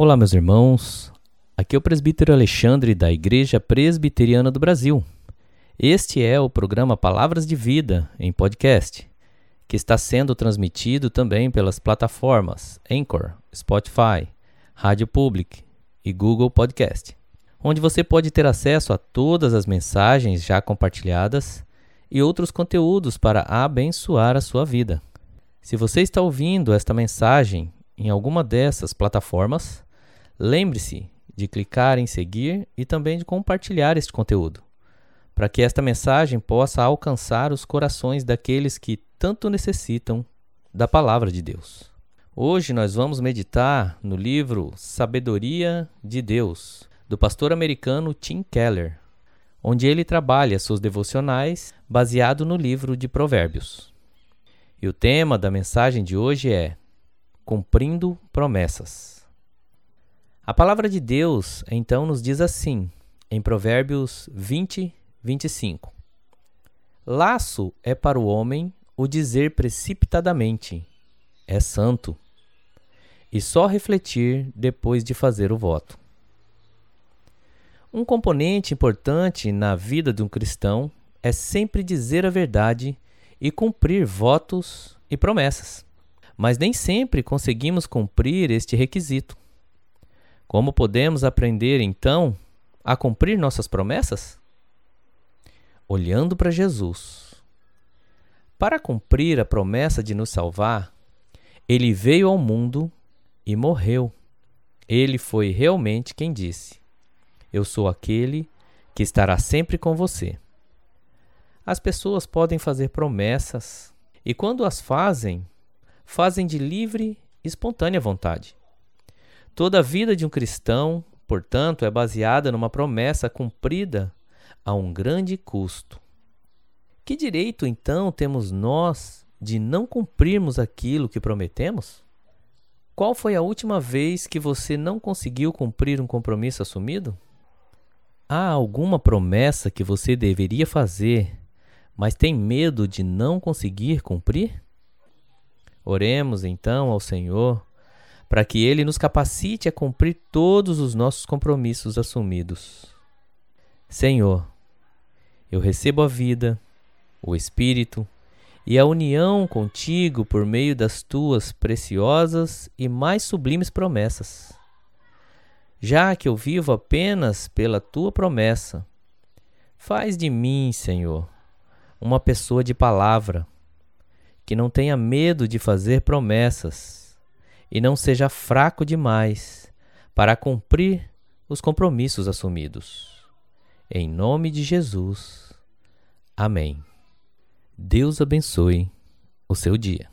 Olá, meus irmãos. Aqui é o presbítero Alexandre da Igreja Presbiteriana do Brasil. Este é o programa Palavras de Vida em podcast, que está sendo transmitido também pelas plataformas Anchor, Spotify, Rádio Public e Google Podcast, onde você pode ter acesso a todas as mensagens já compartilhadas e outros conteúdos para abençoar a sua vida. Se você está ouvindo esta mensagem em alguma dessas plataformas, lembre-se de clicar em seguir e também de compartilhar este conteúdo, para que esta mensagem possa alcançar os corações daqueles que tanto necessitam da palavra de Deus. Hoje nós vamos meditar no livro Sabedoria de Deus, do pastor americano Tim Keller, onde ele trabalha suas devocionais baseado no livro de Provérbios. E o tema da mensagem de hoje é Cumprindo Promessas. A palavra de Deus então nos diz assim, em Provérbios 20, 25: Laço é para o homem o dizer precipitadamente: é santo, e só refletir depois de fazer o voto. Um componente importante na vida de um cristão é sempre dizer a verdade e cumprir votos e promessas. Mas nem sempre conseguimos cumprir este requisito. Como podemos aprender então a cumprir nossas promessas? Olhando para Jesus. Para cumprir a promessa de nos salvar, ele veio ao mundo e morreu. Ele foi realmente quem disse: Eu sou aquele que estará sempre com você. As pessoas podem fazer promessas e, quando as fazem, fazem de livre e espontânea vontade. Toda a vida de um cristão, portanto, é baseada numa promessa cumprida a um grande custo. Que direito, então, temos nós de não cumprirmos aquilo que prometemos? Qual foi a última vez que você não conseguiu cumprir um compromisso assumido? Há alguma promessa que você deveria fazer mas tem medo de não conseguir cumprir? Oremos então ao Senhor para que Ele nos capacite a cumprir todos os nossos compromissos assumidos. Senhor, eu recebo a vida, o Espírito e a união contigo por meio das tuas preciosas e mais sublimes promessas. Já que eu vivo apenas pela tua promessa, faz de mim, Senhor, uma pessoa de palavra, que não tenha medo de fazer promessas e não seja fraco demais para cumprir os compromissos assumidos. Em nome de Jesus. Amém. Deus abençoe o seu dia.